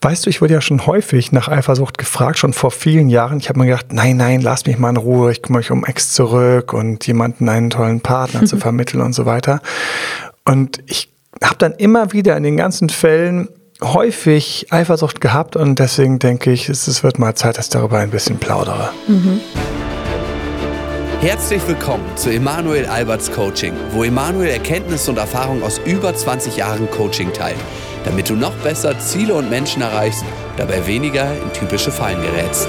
Weißt du, ich wurde ja schon häufig nach Eifersucht gefragt, schon vor vielen Jahren. Ich habe mir gedacht, nein, nein, lass mich mal in Ruhe, ich kümmere mich um Ex zurück und jemanden einen tollen Partner zu vermitteln und so weiter. Und ich habe dann immer wieder in den ganzen Fällen häufig Eifersucht gehabt und deswegen denke ich, es wird mal Zeit, dass ich darüber ein bisschen plaudere. Mhm. Herzlich willkommen zu Emanuel Alberts Coaching, wo Emanuel Erkenntnisse und Erfahrung aus über 20 Jahren Coaching teilt, damit du noch besser Ziele und Menschen erreichst, dabei weniger in typische Fallen gerätst.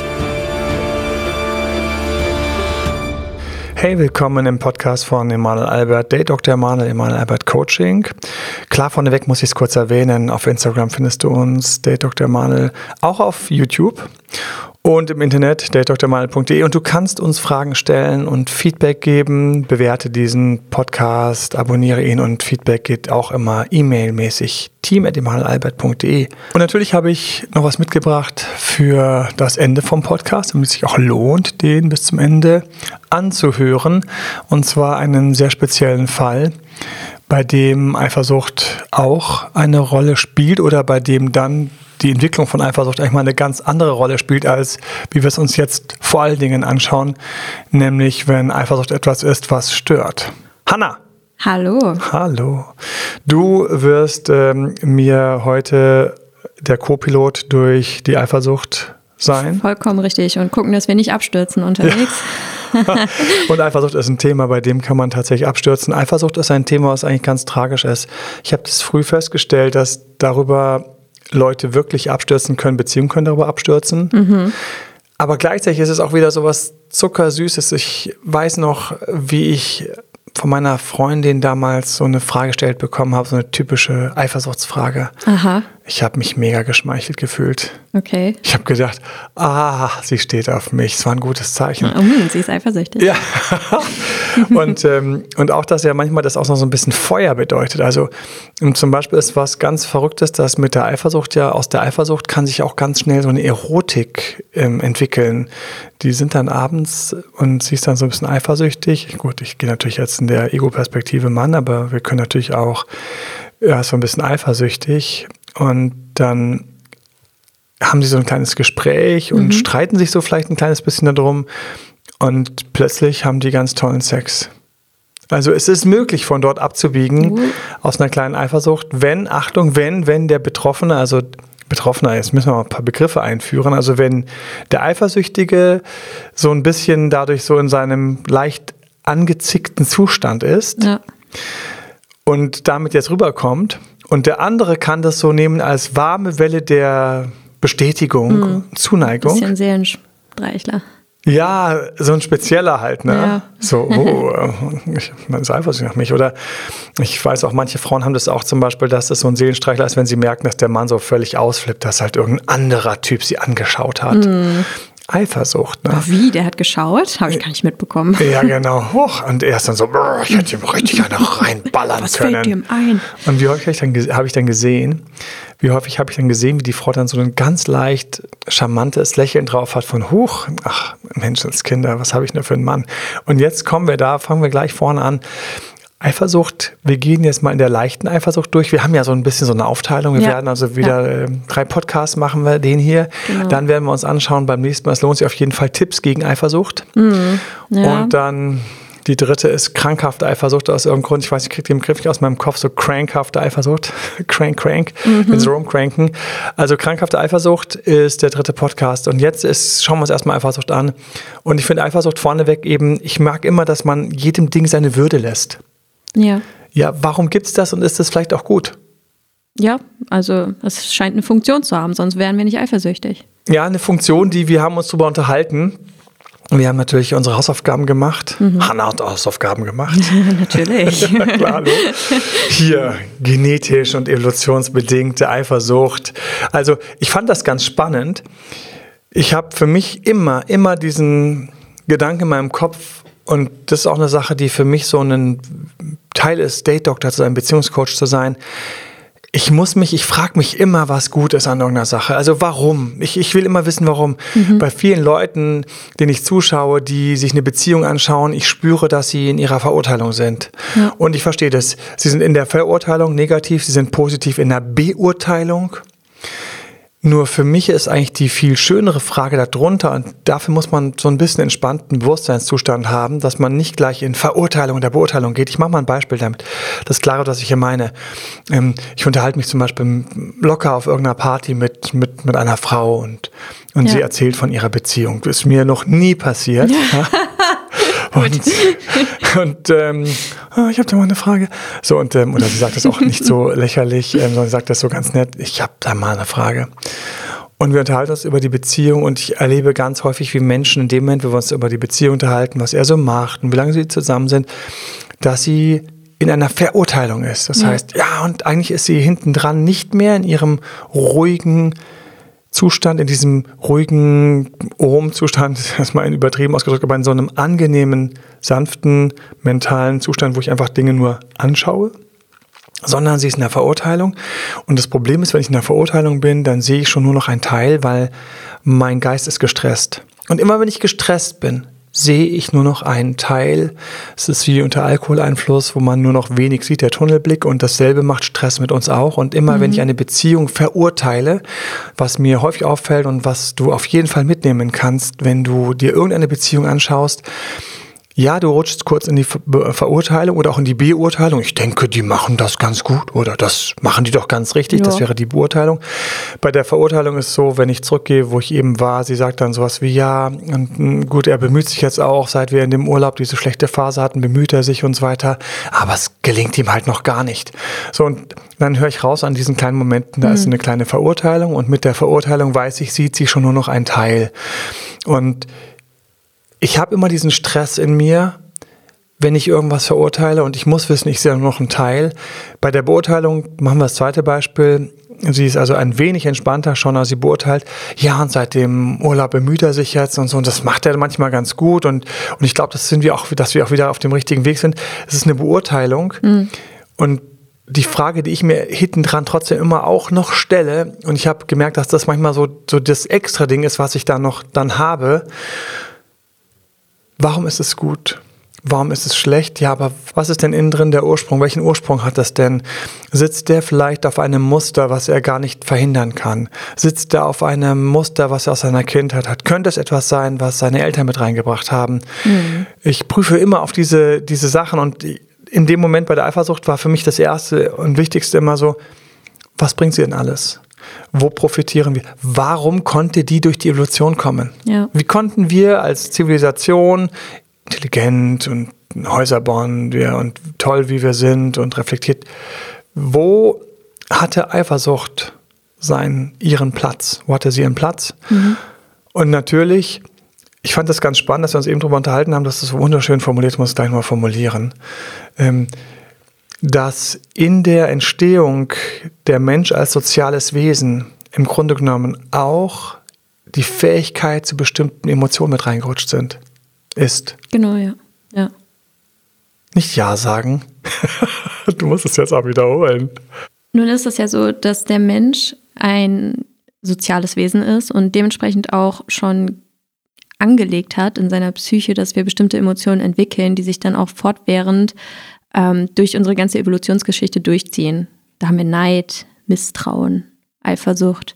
Hey, willkommen im Podcast von Emanuel Albert, Date Dr. Emanuel, Emanuel Albert Coaching. Klar, vorneweg muss ich es kurz erwähnen. Auf Instagram findest du uns, Date Dr. Emanuel, auch auf YouTube und im Internet datedrmal.de und du kannst uns Fragen stellen und Feedback geben. Bewerte diesen Podcast, abonniere ihn und Feedback geht auch immer e-mailmäßig team@emanuelalbert.de. Und natürlich habe ich noch was mitgebracht für das Ende vom Podcast, damit es sich auch lohnt, den bis zum Ende anzuhören und zwar einen sehr speziellen Fall bei dem Eifersucht auch eine Rolle spielt oder bei dem dann die Entwicklung von Eifersucht eigentlich mal eine ganz andere Rolle spielt, als wie wir es uns jetzt vor allen Dingen anschauen, nämlich wenn Eifersucht etwas ist, was stört. Hanna! Hallo. Hallo. Du wirst ähm, mir heute der Co-Pilot durch die Eifersucht sein. Vollkommen richtig. Und gucken, dass wir nicht abstürzen unterwegs. Ja. und Eifersucht ist ein Thema, bei dem kann man tatsächlich abstürzen. Eifersucht ist ein Thema, was eigentlich ganz tragisch ist. Ich habe das früh festgestellt, dass darüber Leute wirklich abstürzen können, Beziehungen können darüber abstürzen. Mhm. Aber gleichzeitig ist es auch wieder so was Zuckersüßes. Ich weiß noch, wie ich von meiner Freundin damals so eine Frage gestellt bekommen habe, so eine typische Eifersuchtsfrage. Aha. Ich habe mich mega geschmeichelt gefühlt. Okay. Ich habe gedacht, ah, sie steht auf mich. Es war ein gutes Zeichen. Oh, sie ist eifersüchtig. Ja. und, ähm, und auch, dass ja manchmal das auch noch so ein bisschen Feuer bedeutet. Also zum Beispiel ist was ganz Verrücktes, dass mit der Eifersucht ja, aus der Eifersucht kann sich auch ganz schnell so eine Erotik ähm, entwickeln. Die sind dann abends und sie ist dann so ein bisschen eifersüchtig. Gut, ich gehe natürlich jetzt in der Ego-Perspektive Mann, aber wir können natürlich auch ja, so ein bisschen eifersüchtig und dann haben sie so ein kleines Gespräch und mhm. streiten sich so vielleicht ein kleines bisschen darum. Und plötzlich haben die ganz tollen Sex. Also es ist möglich, von dort abzubiegen mhm. aus einer kleinen Eifersucht, wenn, Achtung, wenn, wenn der Betroffene, also Betroffener, jetzt müssen wir mal ein paar Begriffe einführen, also wenn der Eifersüchtige so ein bisschen dadurch so in seinem leicht angezickten Zustand ist ja. und damit jetzt rüberkommt und der andere kann das so nehmen als warme Welle der Bestätigung, mhm. Zuneigung. Ein bisschen Seelenstreichler. Ja, so ein spezieller halt, ne? Ja. So, oh, ich, man ist eifersüchtig nach mich. Oder ich weiß auch, manche Frauen haben das auch zum Beispiel, dass das so ein Seelenstreichler ist, wenn sie merken, dass der Mann so völlig ausflippt, dass halt irgendein anderer Typ sie angeschaut hat. Mhm. Eifersucht. Ne? Wie, der hat geschaut? Habe ich gar nicht mitbekommen. Ja, genau. Hoch. Und er ist dann so, ich hätte ihm richtig eine reinballern Was können. Was fällt ihm ein? Und wie häufig habe ich, dann gesehen, wie häufig habe ich dann gesehen, wie die Frau dann so ein ganz leicht charmantes Lächeln drauf hat von Huch, ach Menschenskinder, was habe ich nur für einen Mann? Und jetzt kommen wir da, fangen wir gleich vorne an. Eifersucht, wir gehen jetzt mal in der leichten Eifersucht durch. Wir haben ja so ein bisschen so eine Aufteilung. Wir ja. werden also wieder ja. äh, drei Podcasts machen wir, den hier. Genau. Dann werden wir uns anschauen beim nächsten Mal. Es lohnt sich auf jeden Fall Tipps gegen Eifersucht. Mhm. Ja. Und dann die dritte ist krankhafte Eifersucht aus irgendeinem Grund. Ich weiß, ich kriege den Begriff nicht aus meinem Kopf, so crankhafte Eifersucht. crank, crank, mhm. wenn sie rumcranken. Also krankhafte Eifersucht ist der dritte Podcast. Und jetzt ist, schauen wir uns erstmal Eifersucht an. Und ich finde Eifersucht vorneweg eben, ich mag immer, dass man jedem Ding seine Würde lässt. Ja. Ja, warum gibt es das und ist das vielleicht auch gut? Ja, also es scheint eine Funktion zu haben, sonst wären wir nicht eifersüchtig. Ja, eine Funktion, die wir haben uns darüber unterhalten. Wir haben natürlich unsere Hausaufgaben gemacht. Mhm. Hanna hat Hausaufgaben gemacht. natürlich. Klar, Hier genetisch und evolutionsbedingte Eifersucht. Also ich fand das ganz spannend. Ich habe für mich immer, immer diesen Gedanken in meinem Kopf und das ist auch eine Sache, die für mich so ein Teil ist, Date Doctor zu sein, Beziehungscoach zu sein. Ich muss mich, ich frage mich immer, was gut ist an irgendeiner Sache. Also warum? Ich, ich will immer wissen, warum. Mhm. Bei vielen Leuten, denen ich zuschaue, die sich eine Beziehung anschauen, ich spüre, dass sie in ihrer Verurteilung sind. Ja. Und ich verstehe das. Sie sind in der Verurteilung negativ, sie sind positiv in der Beurteilung. Nur für mich ist eigentlich die viel schönere Frage darunter und dafür muss man so ein bisschen entspannten Bewusstseinszustand haben, dass man nicht gleich in Verurteilung der Beurteilung geht. Ich mache mal ein Beispiel damit. Das ist klar, was ich hier meine. Ähm, ich unterhalte mich zum Beispiel locker auf irgendeiner Party mit, mit, mit einer Frau und, und ja. sie erzählt von ihrer Beziehung. Das ist mir noch nie passiert. Ja. Und, und ähm, oh, ich habe da mal eine Frage. So, und ähm, oder sie sagt das auch nicht so lächerlich, ähm, sondern sagt das so ganz nett. Ich habe da mal eine Frage. Und wir unterhalten uns über die Beziehung und ich erlebe ganz häufig, wie Menschen in dem Moment, wo wir uns über die Beziehung unterhalten, was er so macht und wie lange sie zusammen sind, dass sie in einer Verurteilung ist. Das ja. heißt, ja, und eigentlich ist sie hinten dran nicht mehr in ihrem ruhigen, Zustand, in diesem ruhigen Ohm-Zustand, erstmal übertrieben ausgedrückt, aber in so einem angenehmen, sanften, mentalen Zustand, wo ich einfach Dinge nur anschaue, sondern sie ist in der Verurteilung. Und das Problem ist, wenn ich in der Verurteilung bin, dann sehe ich schon nur noch einen Teil, weil mein Geist ist gestresst. Und immer wenn ich gestresst bin, sehe ich nur noch einen Teil. Es ist wie unter Alkoholeinfluss, wo man nur noch wenig sieht, der Tunnelblick. Und dasselbe macht Stress mit uns auch. Und immer, mhm. wenn ich eine Beziehung verurteile, was mir häufig auffällt und was du auf jeden Fall mitnehmen kannst, wenn du dir irgendeine Beziehung anschaust, ja, du rutschst kurz in die Verurteilung oder auch in die Beurteilung. Ich denke, die machen das ganz gut oder das machen die doch ganz richtig. Ja. Das wäre die Beurteilung. Bei der Verurteilung ist es so, wenn ich zurückgehe, wo ich eben war, sie sagt dann sowas wie, ja, und hm, gut, er bemüht sich jetzt auch, seit wir in dem Urlaub diese schlechte Phase hatten, bemüht er sich und so weiter. Aber es gelingt ihm halt noch gar nicht. So, und dann höre ich raus an diesen kleinen Momenten, da mhm. ist eine kleine Verurteilung und mit der Verurteilung weiß ich, sieht sie schon nur noch ein Teil. Und ich habe immer diesen Stress in mir, wenn ich irgendwas verurteile und ich muss wissen, ich sehe nur noch einen Teil. Bei der Beurteilung machen wir das zweite Beispiel. Sie ist also ein wenig entspannter schon, als sie beurteilt. Ja, und seit dem Urlaub bemüht er sich jetzt und so. Und das macht er manchmal ganz gut. Und, und ich glaube, das sind wir auch, dass wir auch wieder auf dem richtigen Weg sind. Es ist eine Beurteilung. Mhm. Und die Frage, die ich mir hinten dran trotzdem immer auch noch stelle, und ich habe gemerkt, dass das manchmal so, so das extra Ding ist, was ich da noch dann habe. Warum ist es gut? Warum ist es schlecht? Ja, aber was ist denn innen drin der Ursprung? Welchen Ursprung hat das denn? Sitzt der vielleicht auf einem Muster, was er gar nicht verhindern kann? Sitzt er auf einem Muster, was er aus seiner Kindheit hat? Könnte es etwas sein, was seine Eltern mit reingebracht haben? Mhm. Ich prüfe immer auf diese, diese Sachen und in dem Moment bei der Eifersucht war für mich das erste und wichtigste immer so, was bringt sie denn alles? Wo profitieren wir? Warum konnte die durch die Evolution kommen? Ja. Wie konnten wir als Zivilisation intelligent und Häuser bauen wir und toll, wie wir sind und reflektiert. Wo hatte Eifersucht seinen, ihren Platz? Wo hatte sie ihren Platz? Mhm. Und natürlich, ich fand das ganz spannend, dass wir uns eben darüber unterhalten haben, dass das so wunderschön formuliert, muss ich gleich mal formulieren. Ähm, dass in der Entstehung der Mensch als soziales Wesen im Grunde genommen auch die Fähigkeit zu bestimmten Emotionen mit reingerutscht sind, ist. Genau, ja. ja. Nicht Ja sagen. du musst es jetzt auch wiederholen. Nun ist es ja so, dass der Mensch ein soziales Wesen ist und dementsprechend auch schon angelegt hat in seiner Psyche, dass wir bestimmte Emotionen entwickeln, die sich dann auch fortwährend ähm, durch unsere ganze Evolutionsgeschichte durchziehen. Da haben wir Neid, Misstrauen, Eifersucht.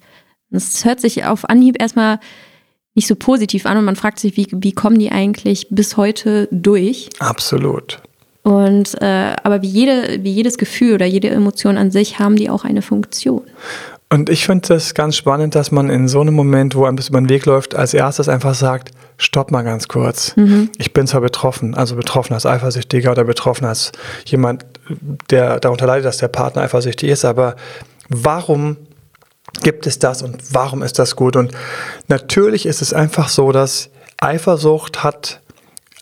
Das hört sich auf Anhieb erstmal nicht so positiv an und man fragt sich, wie, wie kommen die eigentlich bis heute durch? Absolut. Und äh, aber wie, jede, wie jedes Gefühl oder jede Emotion an sich haben die auch eine Funktion. Und ich finde das ganz spannend, dass man in so einem Moment, wo ein bisschen über den Weg läuft, als erstes einfach sagt, stopp mal ganz kurz. Mhm. Ich bin zwar betroffen, also betroffen als Eifersüchtiger oder betroffen als jemand, der darunter leidet, dass der Partner eifersüchtig ist, aber warum gibt es das und warum ist das gut? Und natürlich ist es einfach so, dass Eifersucht hat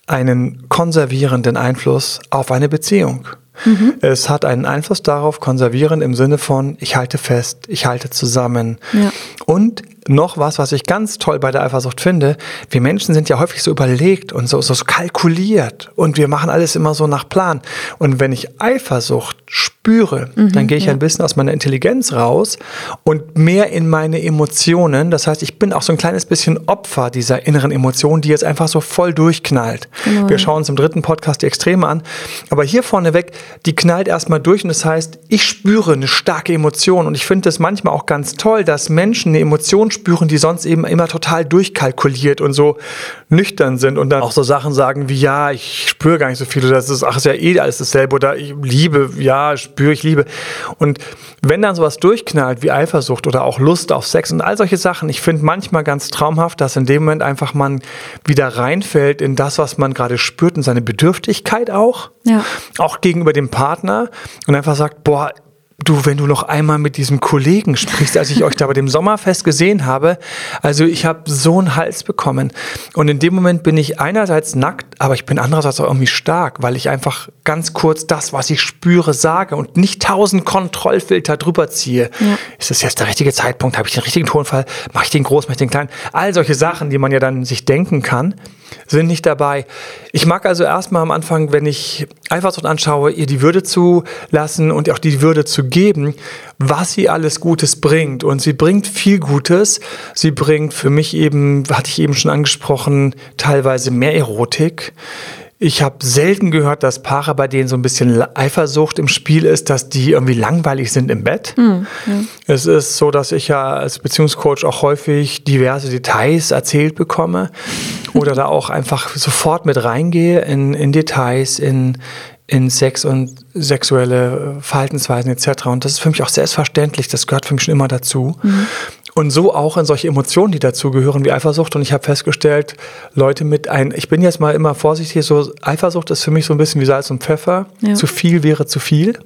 einen konservierenden Einfluss auf eine Beziehung. Mhm. Es hat einen Einfluss darauf, konservieren im Sinne von, ich halte fest, ich halte zusammen. Ja. Und noch was, was ich ganz toll bei der Eifersucht finde. Wir Menschen sind ja häufig so überlegt und so, so kalkuliert und wir machen alles immer so nach Plan. Und wenn ich Eifersucht spüre, mhm, dann gehe ich ja. ein bisschen aus meiner Intelligenz raus und mehr in meine Emotionen. Das heißt, ich bin auch so ein kleines bisschen Opfer dieser inneren Emotion, die jetzt einfach so voll durchknallt. Genau. Wir schauen uns im dritten Podcast die Extreme an. Aber hier vorneweg, die knallt erstmal durch und das heißt, ich spüre eine starke Emotion und ich finde es manchmal auch ganz toll, dass Menschen eine Emotion spüren, die sonst eben immer total durchkalkuliert und so nüchtern sind und dann auch so Sachen sagen wie, ja, ich spüre gar nicht so viel oder das ist, ach, ist ja eh alles dasselbe oder ich liebe, ja, spüre ich Liebe. Und wenn dann sowas durchknallt wie Eifersucht oder auch Lust auf Sex und all solche Sachen, ich finde manchmal ganz traumhaft, dass in dem Moment einfach man wieder reinfällt in das, was man gerade spürt, in seine Bedürftigkeit auch, ja. auch gegenüber dem Partner und einfach sagt, boah, Du, wenn du noch einmal mit diesem Kollegen sprichst, als ich euch da bei dem Sommerfest gesehen habe, also ich habe so einen Hals bekommen. Und in dem Moment bin ich einerseits nackt, aber ich bin andererseits auch irgendwie stark, weil ich einfach ganz kurz das, was ich spüre, sage und nicht tausend Kontrollfilter drüber ziehe. Ja. Ist das jetzt der richtige Zeitpunkt? Habe ich den richtigen Tonfall? Mache ich den groß, mache ich den klein? All solche Sachen, die man ja dann sich denken kann sind nicht dabei. Ich mag also erstmal am Anfang, wenn ich Eifersucht anschaue, ihr die Würde zu lassen und auch die Würde zu geben, was sie alles Gutes bringt. Und sie bringt viel Gutes. Sie bringt für mich eben, hatte ich eben schon angesprochen, teilweise mehr Erotik. Ich habe selten gehört, dass Paare, bei denen so ein bisschen Eifersucht im Spiel ist, dass die irgendwie langweilig sind im Bett. Mhm. Es ist so, dass ich ja als Beziehungscoach auch häufig diverse Details erzählt bekomme oder da auch einfach sofort mit reingehe in, in Details, in, in Sex und sexuelle Verhaltensweisen etc. Und das ist für mich auch selbstverständlich, das gehört für mich schon immer dazu. Mhm. Und so auch in solche Emotionen, die dazugehören, wie Eifersucht. Und ich habe festgestellt, Leute mit ein, ich bin jetzt mal immer vorsichtig, so Eifersucht ist für mich so ein bisschen wie Salz und Pfeffer. Ja. Zu viel wäre zu viel.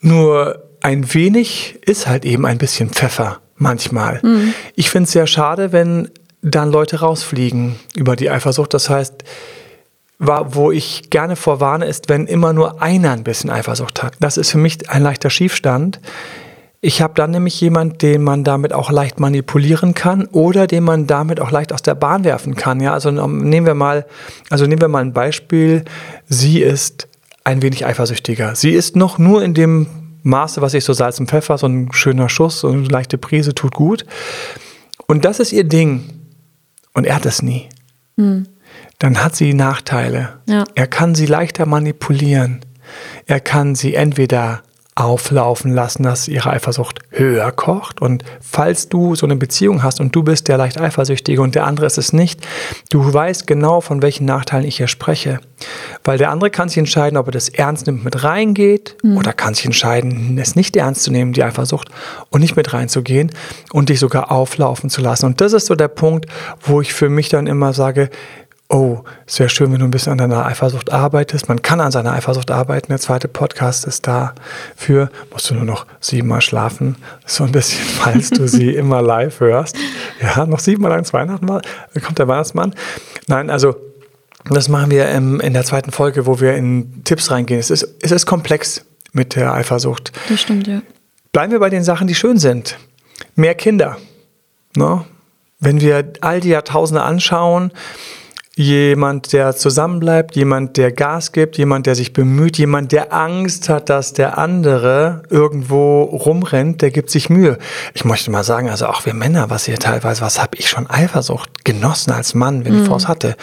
Nur ein wenig ist halt eben ein bisschen Pfeffer manchmal. Mhm. Ich finde es sehr schade, wenn dann Leute rausfliegen über die Eifersucht. Das heißt, wo ich gerne vorwarne, ist, wenn immer nur einer ein bisschen Eifersucht hat. Das ist für mich ein leichter Schiefstand. Ich habe dann nämlich jemand, den man damit auch leicht manipulieren kann oder den man damit auch leicht aus der Bahn werfen kann. Ja, also nehmen wir mal, also nehmen wir mal ein Beispiel. Sie ist ein wenig eifersüchtiger. Sie ist noch nur in dem Maße, was ich so Salz und Pfeffer, so ein schöner Schuss, so eine leichte Prise tut gut. Und das ist ihr Ding. Und er hat es nie. Mhm. Dann hat sie Nachteile. Ja. Er kann sie leichter manipulieren. Er kann sie entweder auflaufen lassen, dass ihre Eifersucht höher kocht. Und falls du so eine Beziehung hast und du bist der leicht Eifersüchtige und der andere ist es nicht, du weißt genau, von welchen Nachteilen ich hier spreche. Weil der andere kann sich entscheiden, ob er das ernst nimmt, mit reingeht mhm. oder kann sich entscheiden, es nicht ernst zu nehmen, die Eifersucht, und nicht mit reinzugehen und dich sogar auflaufen zu lassen. Und das ist so der Punkt, wo ich für mich dann immer sage, oh, es wäre schön, wenn du ein bisschen an deiner Eifersucht arbeitest. Man kann an seiner Eifersucht arbeiten. Der zweite Podcast ist dafür. Musst du nur noch siebenmal schlafen. So ein bisschen, falls du sie immer live hörst. Ja, noch siebenmal lang Weihnachten mal. Kommt der Weihnachtsmann. Nein, also das machen wir in der zweiten Folge, wo wir in Tipps reingehen. Es ist, es ist komplex mit der Eifersucht. Das stimmt, ja. Bleiben wir bei den Sachen, die schön sind. Mehr Kinder. No? Ne? Wenn wir all die Jahrtausende anschauen, jemand, der zusammenbleibt, jemand, der Gas gibt, jemand, der sich bemüht, jemand, der Angst hat, dass der andere irgendwo rumrennt, der gibt sich Mühe. Ich möchte mal sagen, also auch wir Männer, was hier teilweise, was habe ich schon Eifersucht genossen als Mann, wenn mhm. ich Frau hatte.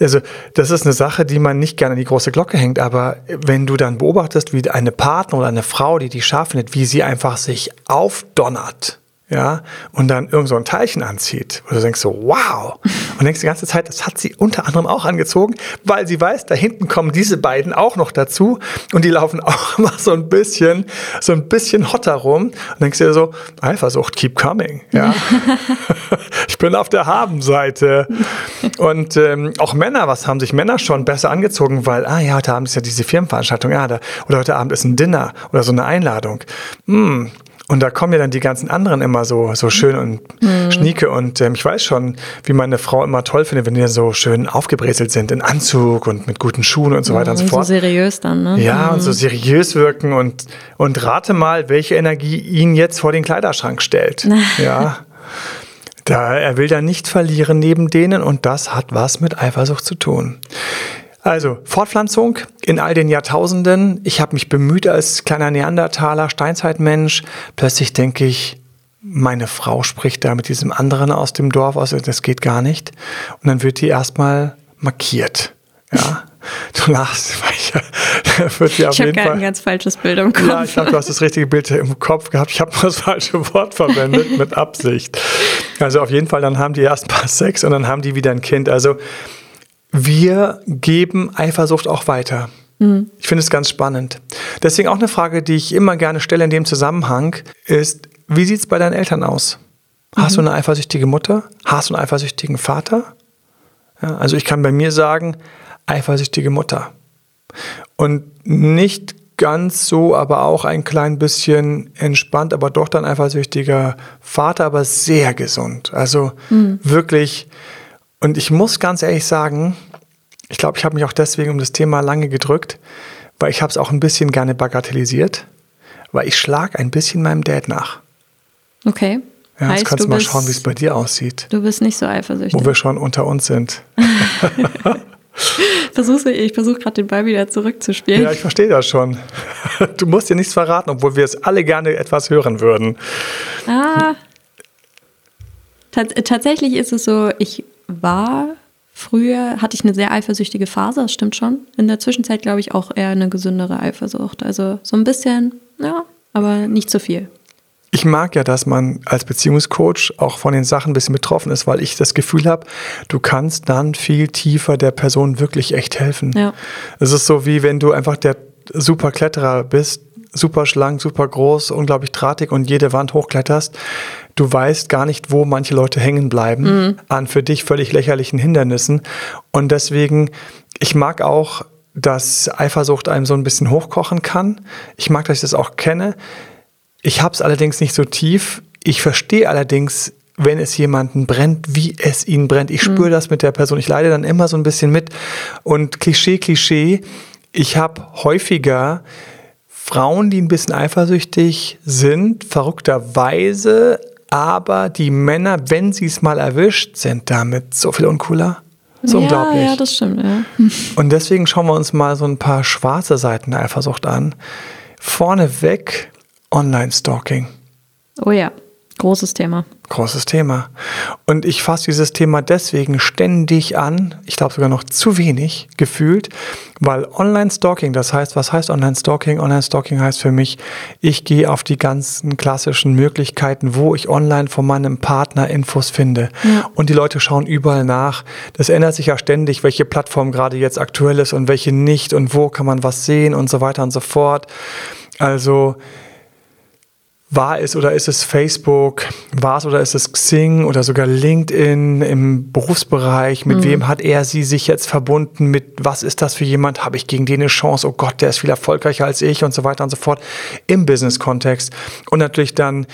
Also das ist eine Sache, die man nicht gerne an die große Glocke hängt, aber wenn du dann beobachtest, wie eine Partner oder eine Frau, die die scharf findet, wie sie einfach sich aufdonnert, ja, und dann irgend so ein Teilchen anzieht, wo du denkst so, wow. Und denkst die ganze Zeit, das hat sie unter anderem auch angezogen, weil sie weiß, da hinten kommen diese beiden auch noch dazu und die laufen auch immer so ein bisschen, so ein bisschen hotter rum. Und denkst dir so, Eifersucht, keep coming, ja. ich bin auf der Habenseite. Und ähm, auch Männer, was haben sich Männer schon besser angezogen, weil, ah ja, heute Abend ist ja diese Firmenveranstaltung, ja, da, oder heute Abend ist ein Dinner oder so eine Einladung. Hm, und da kommen ja dann die ganzen anderen immer so, so schön und mhm. schnieke. Und ähm, ich weiß schon, wie meine Frau immer toll findet, wenn die so schön aufgebrezelt sind in Anzug und mit guten Schuhen und so weiter mhm, und so fort. So seriös dann, ne? Ja, mhm. und so seriös wirken. Und, und rate mal, welche Energie ihn jetzt vor den Kleiderschrank stellt. ja. Da, er will da nicht verlieren neben denen und das hat was mit Eifersucht zu tun. Also Fortpflanzung in all den Jahrtausenden. Ich habe mich bemüht als kleiner Neandertaler, Steinzeitmensch. Plötzlich denke ich, meine Frau spricht da mit diesem anderen aus dem Dorf aus, das geht gar nicht. Und dann wird die erstmal markiert. Ja. Du lachst, weil ich, wird die auf ich Fall. ein ganz falsches Bild im Kopf. Ja, ich glaube, du hast das richtige Bild im Kopf gehabt. Ich habe nur das falsche Wort verwendet mit Absicht. Also auf jeden Fall, dann haben die erstmal Sex und dann haben die wieder ein Kind. Also wir geben Eifersucht auch weiter. Mhm. Ich finde es ganz spannend. Deswegen auch eine Frage, die ich immer gerne stelle in dem Zusammenhang, ist, wie sieht es bei deinen Eltern aus? Hast mhm. du eine eifersüchtige Mutter? Hast du einen eifersüchtigen Vater? Ja, also ich kann bei mir sagen, eifersüchtige Mutter. Und nicht ganz so, aber auch ein klein bisschen entspannt, aber doch dann eifersüchtiger Vater, aber sehr gesund. Also mhm. wirklich. Und ich muss ganz ehrlich sagen, ich glaube, ich habe mich auch deswegen um das Thema lange gedrückt, weil ich habe es auch ein bisschen gerne bagatellisiert, weil ich schlage ein bisschen meinem Dad nach. Okay. Ja, heißt, jetzt kannst du mal bist, schauen, wie es bei dir aussieht. Du bist nicht so eifersüchtig. Wo wir schon unter uns sind. Versuch's, ich versuche gerade den Ball wieder zurückzuspielen. Ja, ich verstehe das schon. Du musst dir nichts verraten, obwohl wir es alle gerne etwas hören würden. Ah. Tats tatsächlich ist es so, ich war früher, hatte ich eine sehr eifersüchtige Phase, das stimmt schon. In der Zwischenzeit glaube ich auch eher eine gesündere Eifersucht. Also so ein bisschen, ja, aber nicht zu viel ich mag ja, dass man als Beziehungscoach auch von den Sachen ein bisschen betroffen ist, weil ich das Gefühl habe, du kannst dann viel tiefer der Person wirklich echt helfen. Ja. Es ist so wie wenn du einfach der super Kletterer bist, super schlank, super groß, unglaublich drahtig und jede Wand hochkletterst. Du weißt gar nicht, wo manche Leute hängen bleiben mhm. an für dich völlig lächerlichen Hindernissen. Und deswegen, ich mag auch, dass Eifersucht einem so ein bisschen hochkochen kann. Ich mag, dass ich das auch kenne. Ich habe es allerdings nicht so tief. Ich verstehe allerdings, wenn es jemanden brennt, wie es ihn brennt. Ich spüre mhm. das mit der Person. Ich leide dann immer so ein bisschen mit. Und Klischee, Klischee, ich habe häufiger Frauen, die ein bisschen eifersüchtig sind, verrückterweise, aber die Männer, wenn sie es mal erwischt, sind damit so viel uncooler. So ja, unglaublich. Ja, das stimmt, ja. Und deswegen schauen wir uns mal so ein paar schwarze Seiten der Eifersucht an. Vorneweg Online-Stalking. Oh ja, großes Thema. Großes Thema. Und ich fasse dieses Thema deswegen ständig an, ich glaube sogar noch zu wenig gefühlt, weil Online-Stalking, das heißt, was heißt Online-Stalking? Online-Stalking heißt für mich, ich gehe auf die ganzen klassischen Möglichkeiten, wo ich online von meinem Partner Infos finde. Ja. Und die Leute schauen überall nach. Das ändert sich ja ständig, welche Plattform gerade jetzt aktuell ist und welche nicht und wo kann man was sehen und so weiter und so fort. Also, war es oder ist es Facebook, war es oder ist es Xing oder sogar LinkedIn im Berufsbereich, mit mhm. wem hat er sie sich jetzt verbunden, mit was ist das für jemand, habe ich gegen den eine Chance, oh Gott, der ist viel erfolgreicher als ich und so weiter und so fort. Im Business-Kontext. Und natürlich dann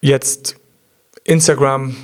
jetzt Instagram,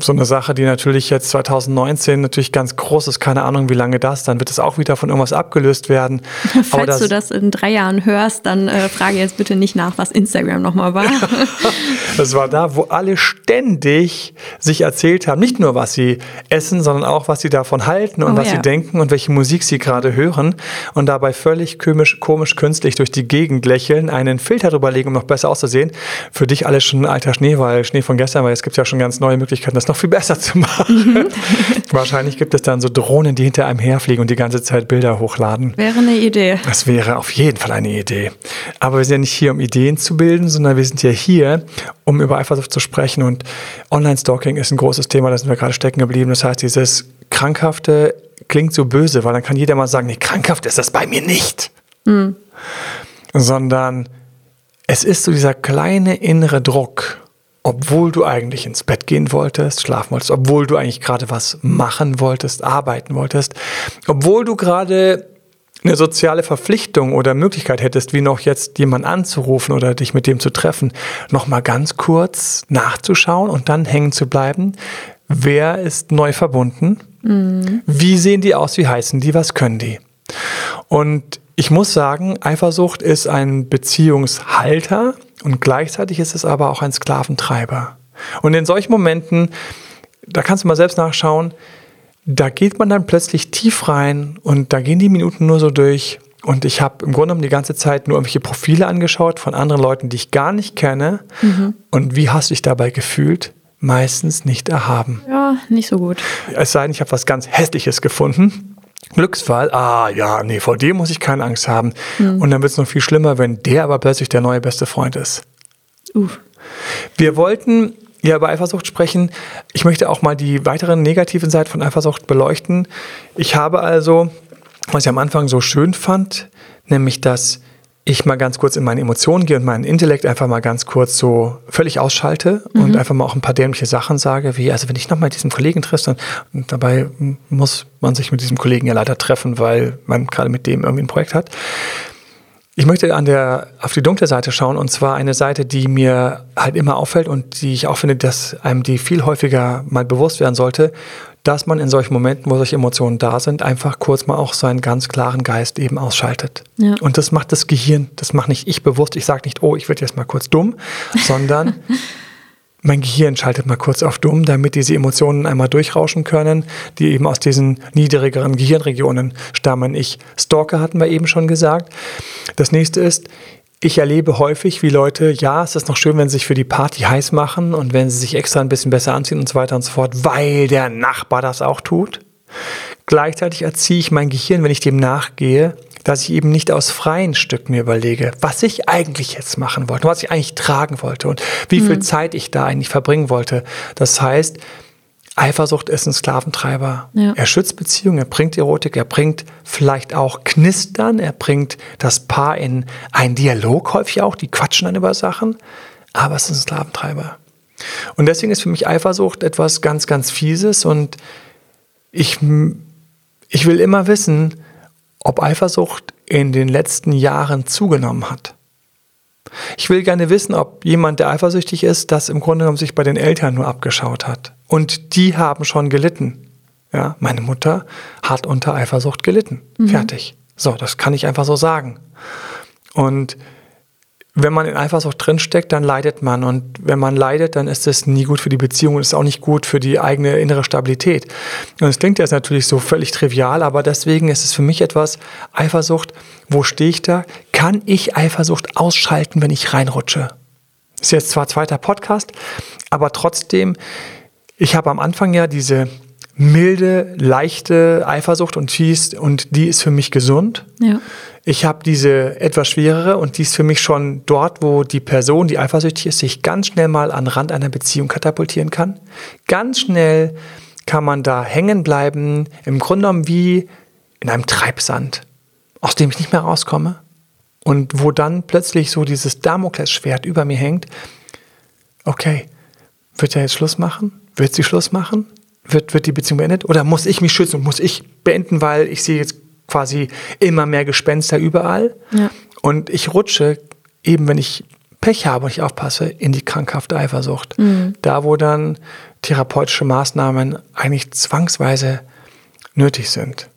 so eine Sache, die natürlich jetzt 2019 natürlich ganz groß ist, keine Ahnung, wie lange das, dann wird es auch wieder von irgendwas abgelöst werden. Falls das, du das in drei Jahren hörst, dann äh, frage jetzt bitte nicht nach, was Instagram nochmal war. das war da, wo alle ständig sich erzählt haben, nicht nur was sie essen, sondern auch was sie davon halten und oh, was ja. sie denken und welche Musik sie gerade hören und dabei völlig komisch, komisch künstlich durch die Gegend lächeln, einen Filter drüber legen, um noch besser auszusehen. Für dich alles schon alter Schnee, weil Schnee von gestern, weil es gibt ja schon ganz neue Möglichkeiten Möglichkeiten, das noch viel besser zu machen. Mhm. Wahrscheinlich gibt es dann so Drohnen, die hinter einem herfliegen und die ganze Zeit Bilder hochladen. Wäre eine Idee. Das wäre auf jeden Fall eine Idee. Aber wir sind ja nicht hier, um Ideen zu bilden, sondern wir sind ja hier, um über Eifersucht zu sprechen. Und Online-Stalking ist ein großes Thema, da sind wir gerade stecken geblieben. Das heißt, dieses Krankhafte klingt so böse, weil dann kann jeder mal sagen, nee, krankhaft ist das bei mir nicht. Mhm. Sondern es ist so dieser kleine innere Druck obwohl du eigentlich ins Bett gehen wolltest, schlafen wolltest, obwohl du eigentlich gerade was machen wolltest, arbeiten wolltest, obwohl du gerade eine soziale Verpflichtung oder Möglichkeit hättest, wie noch jetzt jemand anzurufen oder dich mit dem zu treffen, noch mal ganz kurz nachzuschauen und dann hängen zu bleiben. Wer ist neu verbunden? Mhm. Wie sehen die aus? Wie heißen die? Was können die? Und ich muss sagen, Eifersucht ist ein Beziehungshalter und gleichzeitig ist es aber auch ein Sklaventreiber. Und in solchen Momenten, da kannst du mal selbst nachschauen, da geht man dann plötzlich tief rein und da gehen die Minuten nur so durch. Und ich habe im Grunde genommen die ganze Zeit nur irgendwelche Profile angeschaut von anderen Leuten, die ich gar nicht kenne. Mhm. Und wie hast du dich dabei gefühlt? Meistens nicht erhaben. Ja, nicht so gut. Es sei denn, ich habe was ganz Hässliches gefunden. Glücksfall, ah ja, nee, vor dem muss ich keine Angst haben. Mhm. Und dann wird es noch viel schlimmer, wenn der aber plötzlich der neue beste Freund ist. Uh. Wir wollten ja über Eifersucht sprechen. Ich möchte auch mal die weiteren negativen Seiten von Eifersucht beleuchten. Ich habe also, was ich am Anfang so schön fand, nämlich dass ich mal ganz kurz in meine Emotionen gehe und meinen Intellekt einfach mal ganz kurz so völlig ausschalte mhm. und einfach mal auch ein paar dämliche Sachen sage, wie, also wenn ich nochmal diesen Kollegen treffe, dann dabei muss man sich mit diesem Kollegen ja leider treffen, weil man gerade mit dem irgendwie ein Projekt hat. Ich möchte an der, auf die dunkle Seite schauen und zwar eine Seite, die mir halt immer auffällt und die ich auch finde, dass einem die viel häufiger mal bewusst werden sollte, dass man in solchen Momenten, wo solche Emotionen da sind, einfach kurz mal auch seinen ganz klaren Geist eben ausschaltet. Ja. Und das macht das Gehirn, das macht nicht ich bewusst, ich sage nicht, oh, ich werde jetzt mal kurz dumm, sondern mein Gehirn schaltet mal kurz auf dumm, damit diese Emotionen einmal durchrauschen können, die eben aus diesen niedrigeren Gehirnregionen stammen. Ich Stalker hatten wir eben schon gesagt. Das nächste ist, ich erlebe häufig, wie Leute, ja, es ist noch schön, wenn sie sich für die Party heiß machen und wenn sie sich extra ein bisschen besser anziehen und so weiter und so fort, weil der Nachbar das auch tut. Gleichzeitig erziehe ich mein Gehirn, wenn ich dem nachgehe, dass ich eben nicht aus freien Stück mir überlege, was ich eigentlich jetzt machen wollte, was ich eigentlich tragen wollte und wie viel mhm. Zeit ich da eigentlich verbringen wollte. Das heißt, Eifersucht ist ein Sklaventreiber. Ja. Er schützt Beziehungen, er bringt Erotik, er bringt vielleicht auch Knistern, er bringt das Paar in einen Dialog häufig auch, die quatschen dann über Sachen, aber es ist ein Sklaventreiber. Und deswegen ist für mich Eifersucht etwas ganz, ganz Fieses und ich, ich will immer wissen, ob Eifersucht in den letzten Jahren zugenommen hat. Ich will gerne wissen, ob jemand, der eifersüchtig ist, das im Grunde genommen sich bei den Eltern nur abgeschaut hat. Und die haben schon gelitten. Ja, meine Mutter hat unter Eifersucht gelitten. Mhm. Fertig. So, das kann ich einfach so sagen. Und wenn man in Eifersucht drinsteckt, dann leidet man. Und wenn man leidet, dann ist das nie gut für die Beziehung und ist auch nicht gut für die eigene innere Stabilität. Und es klingt jetzt natürlich so völlig trivial, aber deswegen ist es für mich etwas Eifersucht. Wo stehe ich da? Kann ich Eifersucht ausschalten, wenn ich reinrutsche? Ist jetzt zwar zweiter Podcast, aber trotzdem, ich habe am Anfang ja diese milde, leichte Eifersucht und die ist, und die ist für mich gesund. Ja. Ich habe diese etwas schwerere und die ist für mich schon dort, wo die Person, die eifersüchtig ist, sich ganz schnell mal an Rand einer Beziehung katapultieren kann. Ganz schnell kann man da hängen bleiben, im Grunde genommen wie in einem Treibsand, aus dem ich nicht mehr rauskomme. Und wo dann plötzlich so dieses Damoklesschwert über mir hängt. Okay, wird er jetzt Schluss machen? Wird sie Schluss machen? Wird, wird die Beziehung beendet? Oder muss ich mich schützen und muss ich beenden, weil ich sehe jetzt quasi immer mehr Gespenster überall. Ja. Und ich rutsche, eben wenn ich Pech habe und ich aufpasse, in die krankhafte Eifersucht. Mhm. Da, wo dann therapeutische Maßnahmen eigentlich zwangsweise nötig sind.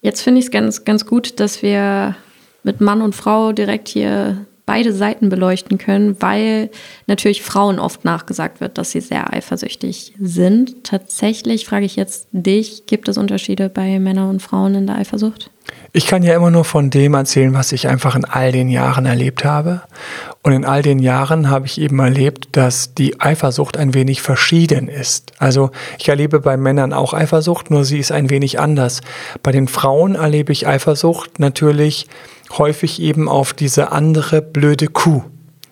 Jetzt finde ich es ganz, ganz gut, dass wir mit Mann und Frau direkt hier beide Seiten beleuchten können, weil natürlich Frauen oft nachgesagt wird, dass sie sehr eifersüchtig sind. Tatsächlich frage ich jetzt dich, gibt es Unterschiede bei Männern und Frauen in der Eifersucht? Ich kann ja immer nur von dem erzählen, was ich einfach in all den Jahren erlebt habe. Und in all den Jahren habe ich eben erlebt, dass die Eifersucht ein wenig verschieden ist. Also ich erlebe bei Männern auch Eifersucht, nur sie ist ein wenig anders. Bei den Frauen erlebe ich Eifersucht natürlich häufig eben auf diese andere blöde Kuh.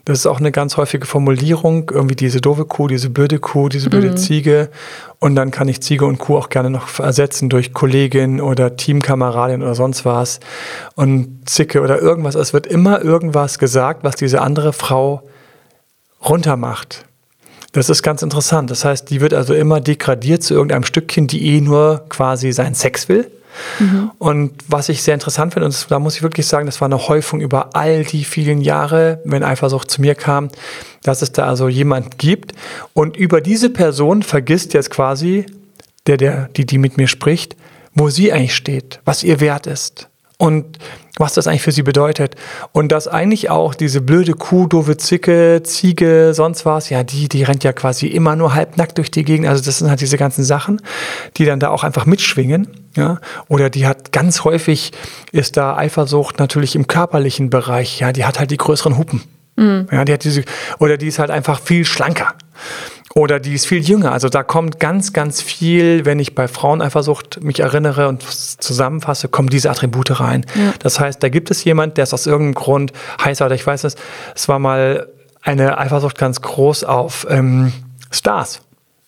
Das ist auch eine ganz häufige Formulierung, irgendwie diese doofe Kuh, diese blöde Kuh, diese blöde mhm. Ziege. Und dann kann ich Ziege und Kuh auch gerne noch ersetzen durch Kollegin oder Teamkameradin oder sonst was. Und Zicke oder irgendwas. Es wird immer irgendwas gesagt, was diese andere Frau runtermacht. Das ist ganz interessant. Das heißt, die wird also immer degradiert zu irgendeinem Stückchen, die eh nur quasi seinen Sex will. Mhm. Und was ich sehr interessant finde, und da muss ich wirklich sagen, das war eine Häufung über all die vielen Jahre, wenn Eifersucht zu mir kam, dass es da also jemand gibt und über diese Person vergisst jetzt quasi der, der, die, die mit mir spricht, wo sie eigentlich steht, was ihr wert ist. Und was das eigentlich für sie bedeutet. Und dass eigentlich auch diese blöde Kuh, doofe Zicke, Ziege, sonst was, ja, die, die rennt ja quasi immer nur halbnackt durch die Gegend. Also das sind halt diese ganzen Sachen, die dann da auch einfach mitschwingen. Ja, oder die hat ganz häufig ist da Eifersucht natürlich im körperlichen Bereich. Ja, die hat halt die größeren Hupen. Mhm. Ja, die hat diese, oder die ist halt einfach viel schlanker. Oder die ist viel jünger. Also da kommt ganz, ganz viel, wenn ich bei Fraueneifersucht mich erinnere und zusammenfasse, kommen diese Attribute rein. Ja. Das heißt, da gibt es jemand, der ist aus irgendeinem Grund heißer oder ich weiß es, es war mal eine Eifersucht ganz groß auf ähm, Stars.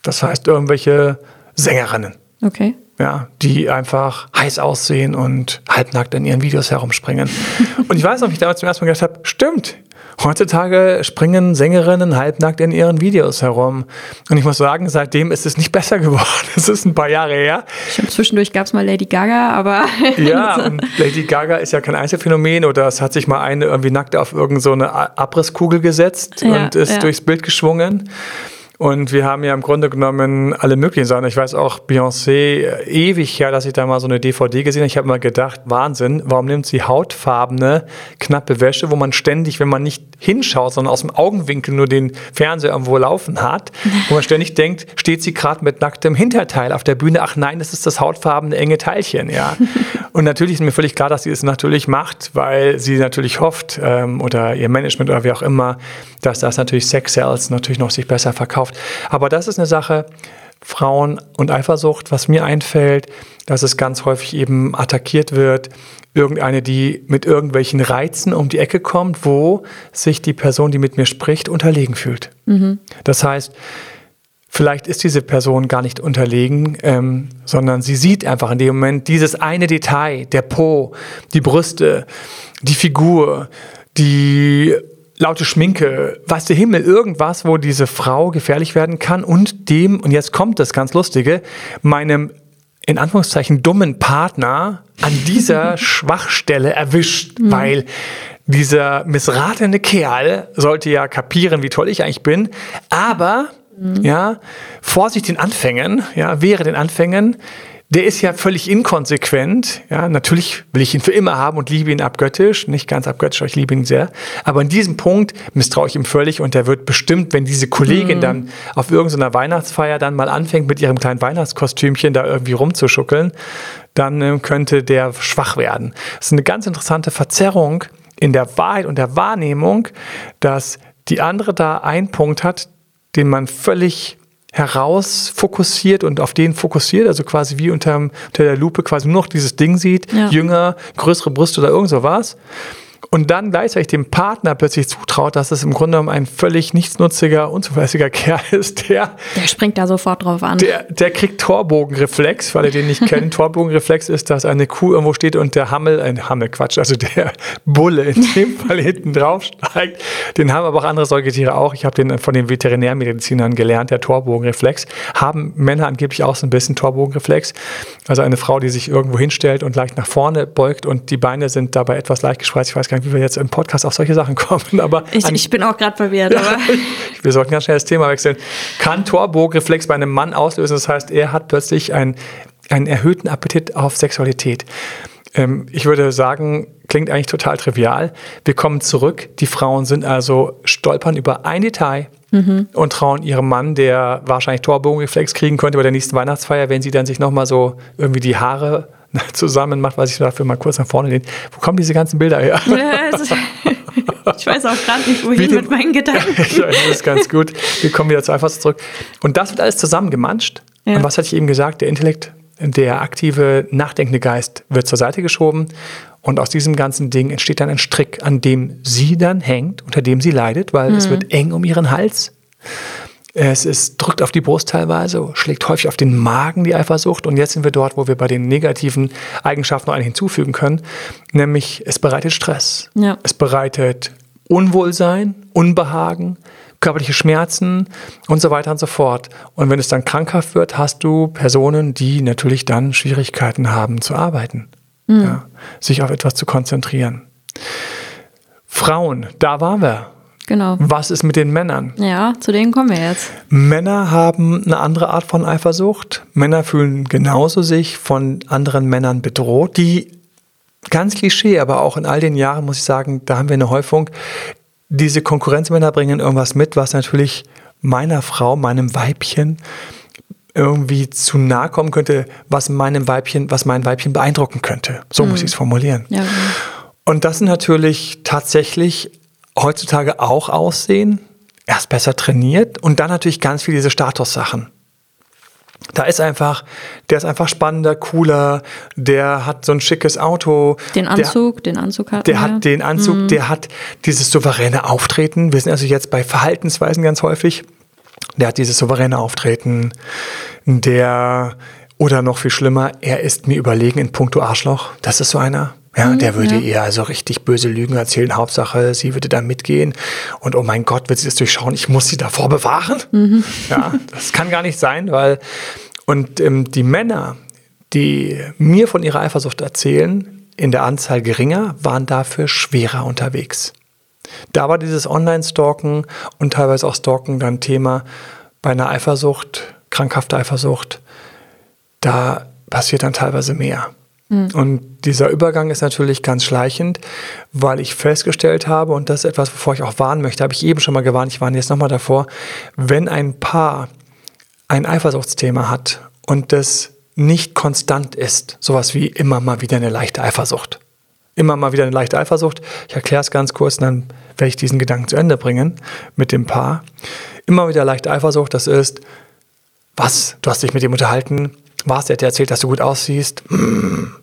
Das heißt, irgendwelche Sängerinnen. Okay. Ja, die einfach heiß aussehen und halbnackt in ihren Videos herumspringen. und ich weiß noch, wie ich damals zum ersten Mal gedacht habe, stimmt, Heutzutage springen Sängerinnen halbnackt in ihren Videos herum. Und ich muss sagen, seitdem ist es nicht besser geworden. Es ist ein paar Jahre her. Stimmt, zwischendurch gab es mal Lady Gaga, aber. ja, und Lady Gaga ist ja kein Einzelfänomen oder es hat sich mal eine irgendwie nackt auf irgendeine so Abrisskugel gesetzt ja, und ist ja. durchs Bild geschwungen. Und wir haben ja im Grunde genommen alle möglichen Sachen. Ich weiß auch, Beyoncé, äh, ewig her, dass ich da mal so eine DVD gesehen habe. Ich habe immer gedacht, Wahnsinn, warum nimmt sie hautfarbene, knappe Wäsche, wo man ständig, wenn man nicht hinschaut, sondern aus dem Augenwinkel nur den Fernseher irgendwo laufen hat, wo man ständig denkt, steht sie gerade mit nacktem Hinterteil auf der Bühne. Ach nein, das ist das hautfarbene enge Teilchen, ja. Und natürlich ist mir völlig klar, dass sie es natürlich macht, weil sie natürlich hofft, ähm, oder ihr Management oder wie auch immer, dass das natürlich Sex Sales natürlich noch sich besser verkauft. Aber das ist eine Sache, Frauen und Eifersucht, was mir einfällt, dass es ganz häufig eben attackiert wird, irgendeine, die mit irgendwelchen Reizen um die Ecke kommt, wo sich die Person, die mit mir spricht, unterlegen fühlt. Mhm. Das heißt, vielleicht ist diese Person gar nicht unterlegen, ähm, sondern sie sieht einfach in dem Moment dieses eine Detail, der Po, die Brüste, die Figur, die laute Schminke, weiß der Himmel, irgendwas, wo diese Frau gefährlich werden kann und dem, und jetzt kommt das ganz Lustige, meinem in Anführungszeichen dummen Partner an dieser Schwachstelle erwischt, mhm. weil dieser missratene Kerl sollte ja kapieren, wie toll ich eigentlich bin, aber mhm. ja, Vorsicht den Anfängen, ja, wäre den Anfängen, der ist ja völlig inkonsequent. Ja, natürlich will ich ihn für immer haben und liebe ihn abgöttisch. Nicht ganz abgöttisch, aber ich liebe ihn sehr. Aber in diesem Punkt misstraue ich ihm völlig und der wird bestimmt, wenn diese Kollegin mhm. dann auf irgendeiner Weihnachtsfeier dann mal anfängt, mit ihrem kleinen Weihnachtskostümchen da irgendwie rumzuschuckeln, dann äh, könnte der schwach werden. Das ist eine ganz interessante Verzerrung in der Wahrheit und der Wahrnehmung, dass die andere da einen Punkt hat, den man völlig herausfokussiert und auf den fokussiert, also quasi wie unter, unter der Lupe quasi nur noch dieses Ding sieht, ja. jünger, größere Brüste oder irgend sowas und dann gleichzeitig dem Partner plötzlich zutraut, dass es im Grunde genommen ein völlig nichtsnutziger, unzuverlässiger Kerl ist, der. Der springt da sofort drauf an. Der, der kriegt Torbogenreflex, weil ihr den nicht kennt. Torbogenreflex ist, dass eine Kuh irgendwo steht und der Hammel, ein Hammel, Quatsch, also der Bulle in dem Fall hinten drauf steigt. Den haben aber auch andere Säugetiere auch. Ich habe den von den Veterinärmedizinern gelernt, der Torbogenreflex. Haben Männer angeblich auch so ein bisschen Torbogenreflex. Also eine Frau, die sich irgendwo hinstellt und leicht nach vorne beugt und die Beine sind dabei etwas leicht gespreizt. Ich weiß gar nicht, wie wir jetzt im Podcast auf solche Sachen kommen. Aber ich, ich bin auch gerade verwirrt. Aber wir sollten ganz schnell das Thema wechseln. Kann Torburgreflex bei einem Mann auslösen? Das heißt, er hat plötzlich einen, einen erhöhten Appetit auf Sexualität. Ähm, ich würde sagen, klingt eigentlich total trivial. Wir kommen zurück. Die Frauen sind also stolpern über ein Detail. Mhm. Und trauen ihrem Mann, der wahrscheinlich Torbogenreflex kriegen könnte bei der nächsten Weihnachtsfeier, wenn sie dann sich nochmal so irgendwie die Haare zusammen macht, was ich dafür mal kurz nach vorne lehne. Wo kommen diese ganzen Bilder her? ich weiß auch gerade nicht, wohin mit meinen Gedanken. das ist ganz gut. Wir kommen wieder zu einfach zurück. Und das wird alles zusammengemanscht. Ja. Und was hatte ich eben gesagt? Der Intellekt, der aktive, nachdenkende Geist wird zur Seite geschoben. Und aus diesem ganzen Ding entsteht dann ein Strick, an dem sie dann hängt, unter dem sie leidet, weil mhm. es wird eng um ihren Hals. Es ist, drückt auf die Brust teilweise, schlägt häufig auf den Magen die Eifersucht. Und jetzt sind wir dort, wo wir bei den negativen Eigenschaften noch eine hinzufügen können. Nämlich, es bereitet Stress. Ja. Es bereitet Unwohlsein, Unbehagen, körperliche Schmerzen und so weiter und so fort. Und wenn es dann krankhaft wird, hast du Personen, die natürlich dann Schwierigkeiten haben zu arbeiten, mhm. ja, sich auf etwas zu konzentrieren. Frauen, da waren wir. Genau. Was ist mit den Männern? Ja, zu denen kommen wir jetzt. Männer haben eine andere Art von Eifersucht. Männer fühlen genauso sich von anderen Männern bedroht, die ganz Klischee, aber auch in all den Jahren muss ich sagen, da haben wir eine Häufung. Diese Konkurrenzmänner bringen irgendwas mit, was natürlich meiner Frau, meinem Weibchen irgendwie zu nahe kommen könnte, was meinem Weibchen, was mein Weibchen beeindrucken könnte. So mhm. muss ich es formulieren. Ja, genau. Und das sind natürlich tatsächlich heutzutage auch Aussehen, erst besser trainiert und dann natürlich ganz viel diese Statussachen. Da ist einfach, der ist einfach spannender, cooler, der hat so ein schickes Auto. Den Anzug, der, den Anzug hat. Der hat den Anzug, mhm. der hat dieses souveräne Auftreten. Wir sind also jetzt bei Verhaltensweisen ganz häufig. Der hat dieses souveräne Auftreten, der, oder noch viel schlimmer, er ist mir überlegen in puncto Arschloch. Das ist so einer. Ja, mhm, der würde ja. ihr also richtig böse Lügen erzählen. Hauptsache, sie würde da mitgehen. Und oh mein Gott, wird sie das durchschauen? Ich muss sie davor bewahren. Mhm. Ja, das kann gar nicht sein, weil. Und ähm, die Männer, die mir von ihrer Eifersucht erzählen, in der Anzahl geringer, waren dafür schwerer unterwegs. Da war dieses Online-Stalken und teilweise auch Stalken dann Thema bei einer Eifersucht, krankhafter Eifersucht. Da passiert dann teilweise mehr. Mhm. Und dieser Übergang ist natürlich ganz schleichend, weil ich festgestellt habe, und das ist etwas, wovor ich auch warnen möchte, habe ich eben schon mal gewarnt, ich warne jetzt nochmal davor, wenn ein Paar ein Eifersuchtsthema hat und das nicht konstant ist, sowas wie immer mal wieder eine leichte Eifersucht, immer mal wieder eine leichte Eifersucht. Ich erkläre es ganz kurz und dann werde ich diesen Gedanken zu Ende bringen mit dem Paar. Immer wieder leichte Eifersucht, das ist, was, du hast dich mit ihm unterhalten, was, der hat dir erzählt, dass du gut aussiehst. Mm,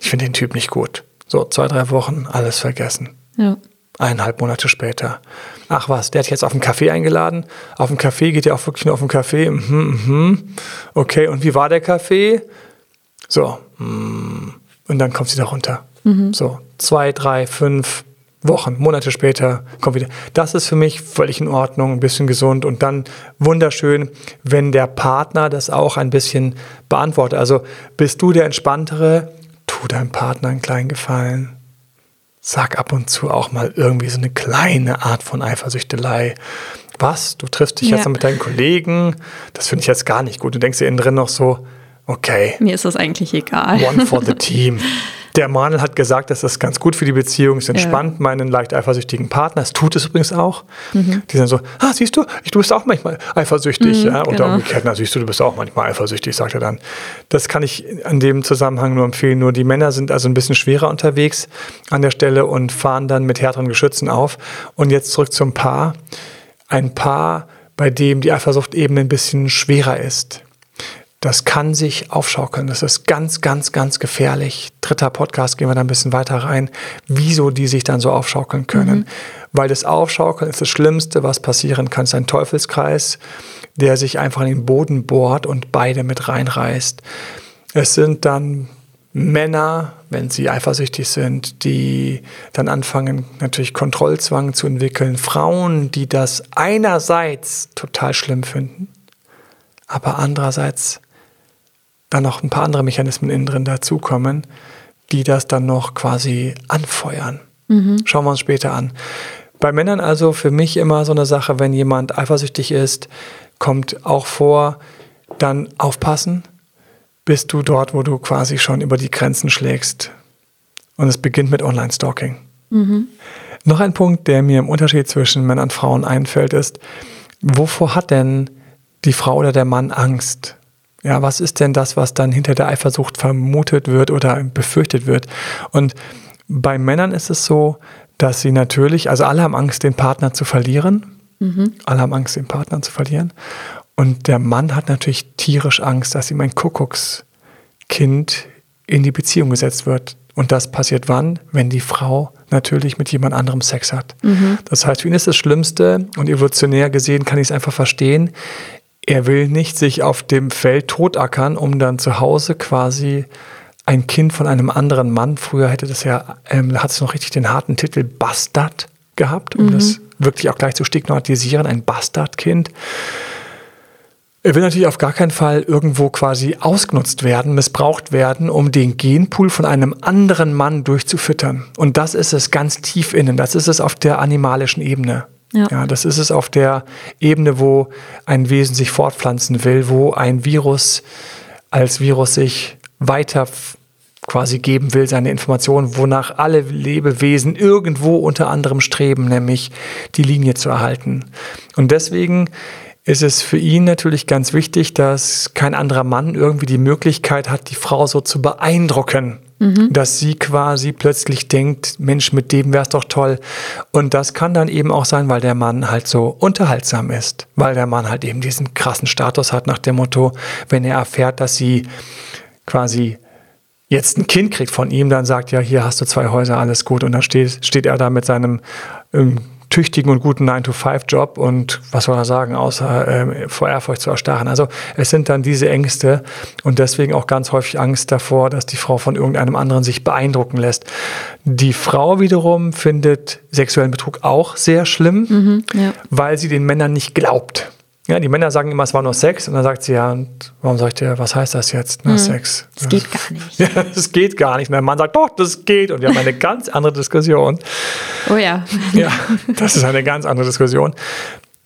ich finde den Typ nicht gut. So, zwei, drei Wochen, alles vergessen. Ja. Eineinhalb Monate später. Ach was, der hat dich jetzt auf einen Kaffee eingeladen. Auf dem Kaffee geht er auch wirklich nur auf den Kaffee. Mhm, mhm. Okay, und wie war der Kaffee? So, mm. und dann kommt sie da runter. Mhm. So, zwei, drei, fünf Wochen, Monate später kommt wieder. Das ist für mich völlig in Ordnung, ein bisschen gesund und dann wunderschön, wenn der Partner das auch ein bisschen beantwortet. Also bist du der entspanntere, tu deinem Partner einen kleinen Gefallen. Sag ab und zu auch mal irgendwie so eine kleine Art von Eifersüchtelei. Was? Du triffst dich ja. jetzt mit deinen Kollegen? Das finde ich jetzt gar nicht gut. Du denkst dir innen drin noch so, okay. Mir ist das eigentlich egal. One for the team. Der Manuel hat gesagt, das ist ganz gut für die Beziehung, es entspannt ja. meinen leicht eifersüchtigen Partner. Es tut es übrigens auch. Mhm. Die sind so, ah, siehst du, du bist auch manchmal eifersüchtig. Mhm, ja? Und genau. umgekehrt, na, siehst du, du bist auch manchmal eifersüchtig, sagt er dann. Das kann ich in dem Zusammenhang nur empfehlen. Nur die Männer sind also ein bisschen schwerer unterwegs an der Stelle und fahren dann mit härteren Geschützen auf. Und jetzt zurück zum Paar. Ein Paar, bei dem die Eifersucht eben ein bisschen schwerer ist das kann sich aufschaukeln. Das ist ganz, ganz, ganz gefährlich. Dritter Podcast gehen wir da ein bisschen weiter rein, wieso die sich dann so aufschaukeln können. Mhm. Weil das Aufschaukeln ist das Schlimmste, was passieren kann. Es ist ein Teufelskreis, der sich einfach in den Boden bohrt und beide mit reinreißt. Es sind dann Männer, wenn sie eifersüchtig sind, die dann anfangen, natürlich Kontrollzwang zu entwickeln. Frauen, die das einerseits total schlimm finden, aber andererseits dann noch ein paar andere Mechanismen innen drin dazukommen, die das dann noch quasi anfeuern. Mhm. Schauen wir uns später an. Bei Männern also für mich immer so eine Sache, wenn jemand eifersüchtig ist, kommt auch vor, dann aufpassen, bist du dort, wo du quasi schon über die Grenzen schlägst. Und es beginnt mit Online-Stalking. Mhm. Noch ein Punkt, der mir im Unterschied zwischen Männern und Frauen einfällt, ist, wovor hat denn die Frau oder der Mann Angst? Ja, was ist denn das, was dann hinter der Eifersucht vermutet wird oder befürchtet wird? Und bei Männern ist es so, dass sie natürlich, also alle haben Angst, den Partner zu verlieren. Mhm. Alle haben Angst, den Partner zu verlieren. Und der Mann hat natürlich tierisch Angst, dass ihm ein Kuckuckskind in die Beziehung gesetzt wird. Und das passiert wann? Wenn die Frau natürlich mit jemand anderem Sex hat. Mhm. Das heißt, für ihn ist das Schlimmste und evolutionär gesehen kann ich es einfach verstehen er will nicht sich auf dem Feld totackern, um dann zu Hause quasi ein Kind von einem anderen Mann, früher hätte das ja, ähm, hat es noch richtig den harten Titel Bastard gehabt, um mhm. das wirklich auch gleich zu stigmatisieren, ein Bastardkind. Er will natürlich auf gar keinen Fall irgendwo quasi ausgenutzt werden, missbraucht werden, um den Genpool von einem anderen Mann durchzufüttern. Und das ist es ganz tief innen, das ist es auf der animalischen Ebene. Ja. ja, das ist es auf der Ebene, wo ein Wesen sich fortpflanzen will, wo ein Virus als Virus sich weiter quasi geben will, seine Informationen, wonach alle Lebewesen irgendwo unter anderem streben, nämlich die Linie zu erhalten. Und deswegen ist es für ihn natürlich ganz wichtig, dass kein anderer Mann irgendwie die Möglichkeit hat, die Frau so zu beeindrucken. Mhm. Dass sie quasi plötzlich denkt, Mensch, mit dem wäre es doch toll. Und das kann dann eben auch sein, weil der Mann halt so unterhaltsam ist. Weil der Mann halt eben diesen krassen Status hat nach dem Motto, wenn er erfährt, dass sie quasi jetzt ein Kind kriegt von ihm, dann sagt ja, hier hast du zwei Häuser, alles gut. Und dann steht, steht er da mit seinem ähm, tüchtigen und guten 9-to-5-Job und was soll er sagen, außer äh, vor Ehrfurcht zu erstarren. Also es sind dann diese Ängste und deswegen auch ganz häufig Angst davor, dass die Frau von irgendeinem anderen sich beeindrucken lässt. Die Frau wiederum findet sexuellen Betrug auch sehr schlimm, mhm, ja. weil sie den Männern nicht glaubt. Ja, die Männer sagen immer, es war nur Sex. Und dann sagt sie, ja, und warum sagt ihr, was heißt das jetzt? Na, hm, Sex. Das geht gar nicht. Ja, das geht gar nicht. Und der Mann sagt, doch, das geht. Und wir haben eine ganz andere Diskussion. Oh ja. Ja, das ist eine ganz andere Diskussion.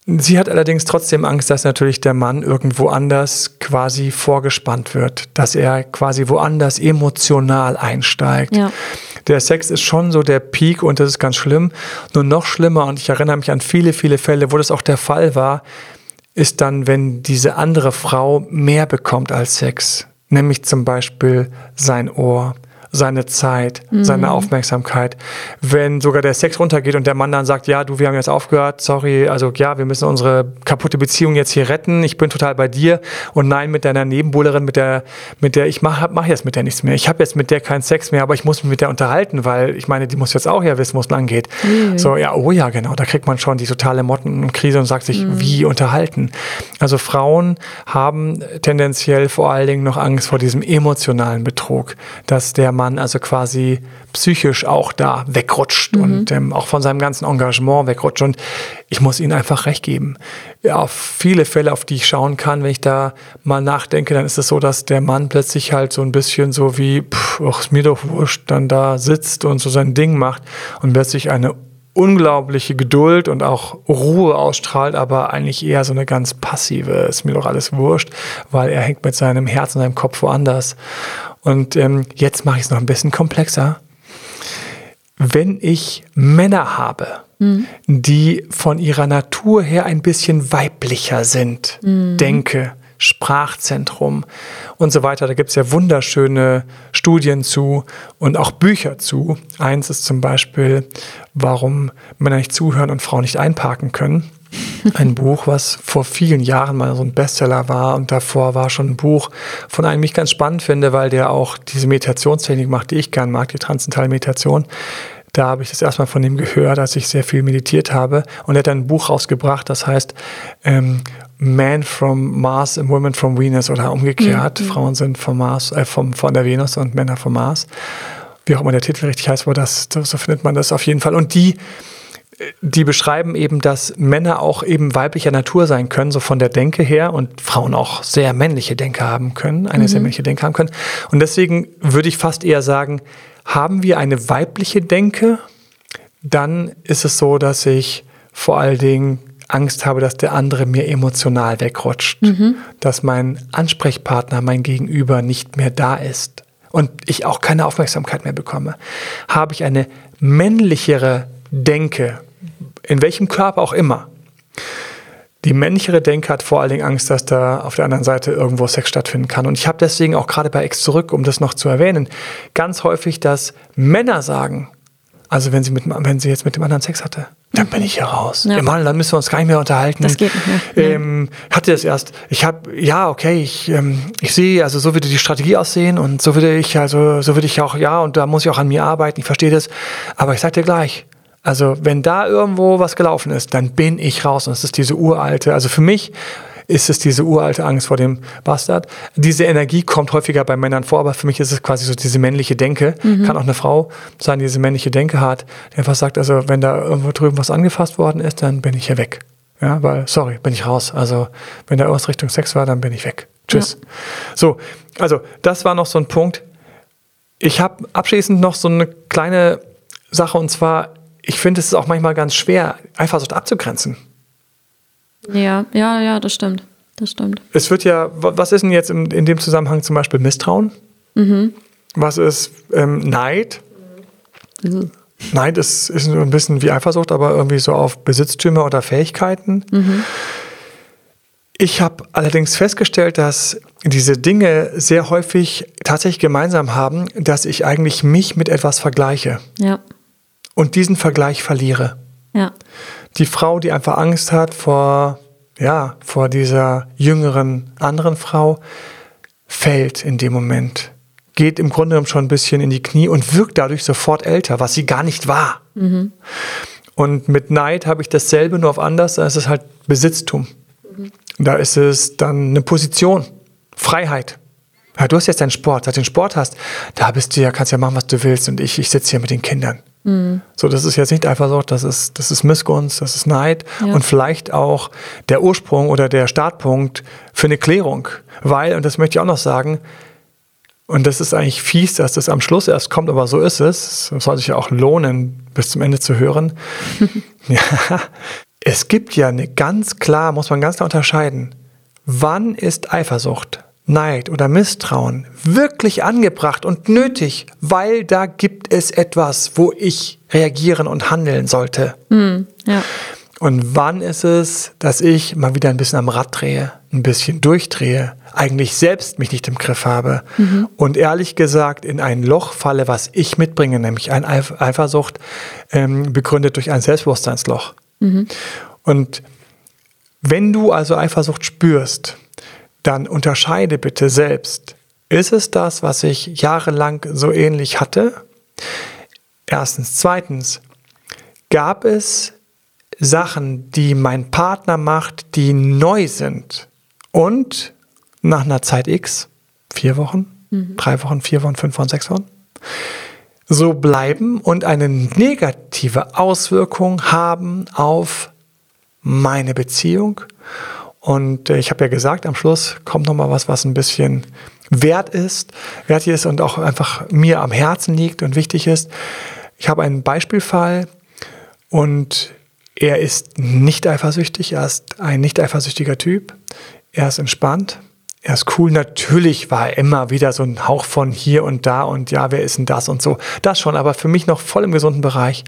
Sie hat allerdings trotzdem Angst, dass natürlich der Mann irgendwo anders quasi vorgespannt wird, dass er quasi woanders emotional einsteigt. Ja. Der Sex ist schon so der Peak und das ist ganz schlimm. Nur noch schlimmer, und ich erinnere mich an viele, viele Fälle, wo das auch der Fall war, ist dann, wenn diese andere Frau mehr bekommt als Sex, nämlich zum Beispiel sein Ohr seine Zeit, mhm. seine Aufmerksamkeit. Wenn sogar der Sex runtergeht und der Mann dann sagt, ja, du, wir haben jetzt aufgehört, sorry, also ja, wir müssen unsere kaputte Beziehung jetzt hier retten, ich bin total bei dir und nein, mit deiner Nebenbuhlerin, mit der, mit der ich mache mach jetzt mit der nichts mehr. Ich habe jetzt mit der keinen Sex mehr, aber ich muss mich mit der unterhalten, weil ich meine, die muss jetzt auch ja wissen, wo es lang geht. Mhm. So, ja, oh ja, genau, da kriegt man schon die totale Mottenkrise und sagt sich, mhm. wie unterhalten. Also Frauen haben tendenziell vor allen Dingen noch Angst vor diesem emotionalen Betrug, dass der Mann Mann also quasi psychisch auch da wegrutscht mhm. und ähm, auch von seinem ganzen Engagement wegrutscht. Und ich muss ihnen einfach recht geben. Ja, auf viele Fälle, auf die ich schauen kann, wenn ich da mal nachdenke, dann ist es so, dass der Mann plötzlich halt so ein bisschen so wie, pff, ach, ist mir doch wurscht, dann da sitzt und so sein Ding macht und plötzlich eine unglaubliche Geduld und auch Ruhe ausstrahlt, aber eigentlich eher so eine ganz passive, ist mir doch alles wurscht, weil er hängt mit seinem Herz und seinem Kopf woanders. Und ähm, jetzt mache ich es noch ein bisschen komplexer. Wenn ich Männer habe, mhm. die von ihrer Natur her ein bisschen weiblicher sind, mhm. denke, Sprachzentrum und so weiter. Da gibt es ja wunderschöne Studien zu und auch Bücher zu. Eins ist zum Beispiel, warum Männer nicht zuhören und Frauen nicht einparken können. Ein Buch, was vor vielen Jahren mal so ein Bestseller war und davor war schon ein Buch, von einem ich ganz spannend finde, weil der auch diese Meditationstechnik macht, die ich gern mag, die transzendentale Meditation. Da habe ich das erstmal von ihm gehört, als ich sehr viel meditiert habe. Und er hat ein Buch rausgebracht, das heißt ähm, Man from Mars and Women from Venus oder umgekehrt. Mhm. Frauen sind vom Mars, äh, vom, von der Venus und Männer vom Mars. Wie auch immer der Titel richtig heißt, aber das, so findet man das auf jeden Fall. Und die die beschreiben eben, dass Männer auch eben weiblicher Natur sein können, so von der Denke her, und Frauen auch sehr männliche Denke haben können, eine mhm. sehr männliche Denke haben können. Und deswegen würde ich fast eher sagen, haben wir eine weibliche Denke, dann ist es so, dass ich vor allen Dingen Angst habe, dass der andere mir emotional wegrutscht, mhm. dass mein Ansprechpartner, mein Gegenüber nicht mehr da ist und ich auch keine Aufmerksamkeit mehr bekomme. Habe ich eine männlichere Denke, in welchem Körper auch immer, die männlichere Denke hat vor allen Dingen Angst, dass da auf der anderen Seite irgendwo Sex stattfinden kann. Und ich habe deswegen auch gerade bei Ex zurück, um das noch zu erwähnen, ganz häufig, dass Männer sagen, also wenn sie, mit, wenn sie jetzt mit dem anderen Sex hatte, dann bin ich hier raus. Ja. Mann, dann müssen wir uns gar nicht mehr unterhalten. Das geht nicht mehr. Ähm, hatte das erst. Ich habe, ja, okay, ich, ähm, ich sehe, also so würde die Strategie aussehen und so würde ich, also so würde ich auch, ja, und da muss ich auch an mir arbeiten, ich verstehe das. Aber ich sage dir gleich, also wenn da irgendwo was gelaufen ist, dann bin ich raus. Und es ist diese uralte, also für mich ist es diese uralte Angst vor dem Bastard. Diese Energie kommt häufiger bei Männern vor, aber für mich ist es quasi so diese männliche Denke. Mhm. Kann auch eine Frau sein, die diese männliche Denke hat, die einfach sagt, also wenn da irgendwo drüben was angefasst worden ist, dann bin ich hier weg. Ja, weil, sorry, bin ich raus. Also wenn da irgendwas Richtung Sex war, dann bin ich weg. Tschüss. Ja. So, also das war noch so ein Punkt. Ich habe abschließend noch so eine kleine Sache und zwar ich finde, es ist auch manchmal ganz schwer, Eifersucht abzugrenzen. Ja, ja, ja, das stimmt. Das stimmt. Es wird ja, was ist denn jetzt in, in dem Zusammenhang zum Beispiel Misstrauen? Mhm. Was ist ähm, Neid? Mhm. Neid ist, ist ein bisschen wie Eifersucht, aber irgendwie so auf Besitztümer oder Fähigkeiten. Mhm. Ich habe allerdings festgestellt, dass diese Dinge sehr häufig tatsächlich gemeinsam haben, dass ich eigentlich mich mit etwas vergleiche Ja. Und diesen Vergleich verliere. Ja. Die Frau, die einfach Angst hat vor, ja, vor dieser jüngeren anderen Frau, fällt in dem Moment, geht im Grunde genommen schon ein bisschen in die Knie und wirkt dadurch sofort älter, was sie gar nicht war. Und mit Neid habe ich dasselbe, nur auf anders, da ist es halt Besitztum. Da ist es dann eine Position, Freiheit. Ja, du hast jetzt deinen Sport, seit du den Sport hast, da bist du ja, kannst ja machen, was du willst und ich, ich sitze hier mit den Kindern. So, das ist jetzt nicht Eifersucht, das ist, das ist Missgunst, das ist Neid Ja. und vielleicht auch der Ursprung oder der Startpunkt für eine Klärung. Weil, und das möchte ich auch noch sagen, und das ist eigentlich fies, dass das am Schluss erst kommt, aber so ist es. Es soll sich ja auch lohnen, bis zum Ende zu hören. ja, es gibt ja eine ganz klar, muss man ganz klar unterscheiden. Wann ist Eifersucht, Neid oder Misstrauen wirklich angebracht und nötig, weil da gibt es etwas, wo ich reagieren und handeln sollte? Ja. Und wann ist es, dass ich mal wieder ein bisschen am Rad drehe, ein bisschen durchdrehe, eigentlich selbst mich nicht im Griff habe und ehrlich gesagt in ein Loch falle, was ich mitbringe, nämlich ein Eif Eifersucht, ähm, begründet durch ein Selbstbewusstseinsloch. Und wenn du also Eifersucht spürst, dann unterscheide bitte selbst, ist es das, was ich jahrelang so ähnlich hatte? Erstens. Zweitens, gab es Sachen, die mein Partner macht, die neu sind und nach einer Zeit X, vier Wochen, drei Wochen, vier Wochen, fünf Wochen, sechs Wochen, so bleiben und eine negative Auswirkung haben auf meine Beziehung. Und äh, ich habe ja gesagt, am Schluss kommt noch mal was, was ein bisschen wert ist, wertig ist und auch einfach mir am Herzen liegt und wichtig ist. Ich habe einen Beispielfall und er ist nicht eifersüchtig, er ist ein nicht eifersüchtiger Typ. Er ist entspannt, er ist cool. Natürlich war er immer wieder so ein Hauch von hier und da und ja, wer ist denn das und so. Das schon, aber für mich noch voll im gesunden Bereich.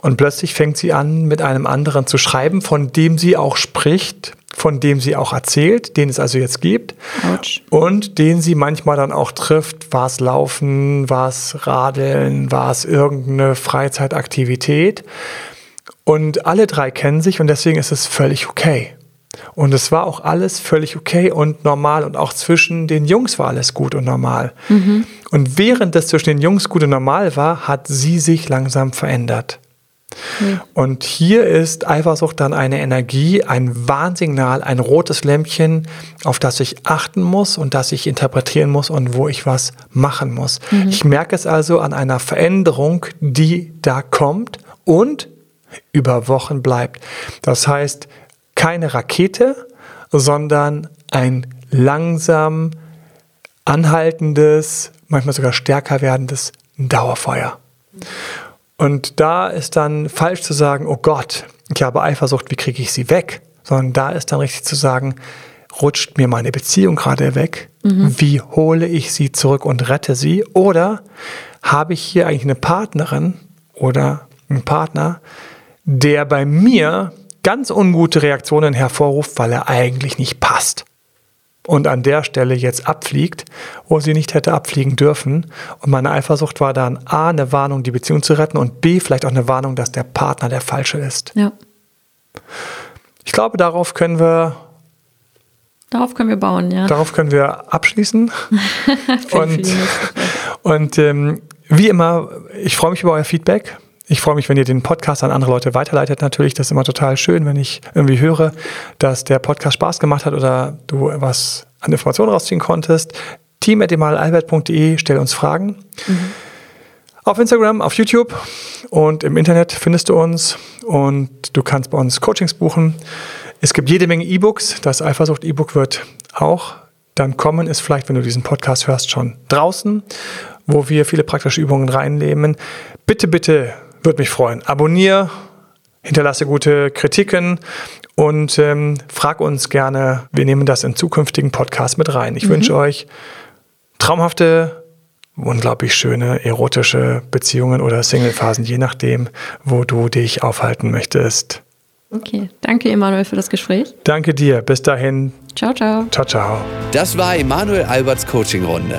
Und plötzlich fängt sie an, mit einem anderen zu schreiben, von dem sie auch spricht, von dem sie auch erzählt, den es also jetzt gibt. Autsch. Und den sie manchmal dann auch trifft. War es Laufen, war es Radeln, war es irgendeine Freizeitaktivität. Und alle drei kennen sich und deswegen ist es völlig okay. Und es war auch alles völlig okay und normal und auch zwischen den Jungs war alles gut und normal. Und während das zwischen den Jungs gut und normal war, hat sie sich langsam verändert. Und hier ist Eifersucht dann eine Energie, ein Warnsignal, ein rotes Lämpchen, auf das ich achten muss und das ich interpretieren muss und wo ich was machen muss. Ich merke es also an einer Veränderung, die da kommt und über Wochen bleibt. Das heißt, keine Rakete, sondern ein langsam anhaltendes, manchmal sogar stärker werdendes Dauerfeuer. Und da ist dann falsch zu sagen, oh Gott, ich habe Eifersucht, wie kriege ich sie weg? Sondern da ist dann richtig zu sagen, rutscht mir meine Beziehung gerade weg? Wie hole ich sie zurück und rette sie? Oder habe ich hier eigentlich eine Partnerin oder einen Partner, der bei mir ganz ungute Reaktionen hervorruft, weil er eigentlich nicht passt? Und an der Stelle jetzt abfliegt, wo sie nicht hätte abfliegen dürfen. Und meine Eifersucht war dann A, eine Warnung, die Beziehung zu retten und B, vielleicht auch eine Warnung, dass der Partner der falsche ist. Ja. Ich glaube, darauf können wir, Darauf können wir bauen, ja. darauf können wir abschließen. Und und ähm, wie immer, ich freue mich über euer Feedback. Ich freue mich, wenn ihr den Podcast an andere Leute weiterleitet. Natürlich, das ist immer total schön, wenn ich irgendwie höre, dass der Podcast Spaß gemacht hat oder du was an Informationen rausziehen konntest. team.emalalbert.de, stell uns Fragen. Auf Instagram, auf YouTube und im Internet findest du uns und du kannst bei uns Coachings buchen. Es gibt jede Menge E-Books. Das Eifersucht-E-Book wird auch dann kommen, ist vielleicht, wenn du diesen Podcast hörst, schon draußen, wo wir viele praktische Übungen reinnehmen. Bitte, bitte, würde mich freuen. Abonnier, hinterlasse gute Kritiken und ähm, frag uns gerne. Wir nehmen das in zukünftigen Podcasts mit rein. Ich wünsche euch traumhafte unglaublich schöne erotische Beziehungen oder Single-Phasen, je nachdem, wo du dich aufhalten möchtest. Okay, danke Emanuel für das Gespräch. Danke dir. Bis dahin. Ciao, ciao. Ciao, ciao. Das war Emanuel Alberts Coaching-Runde.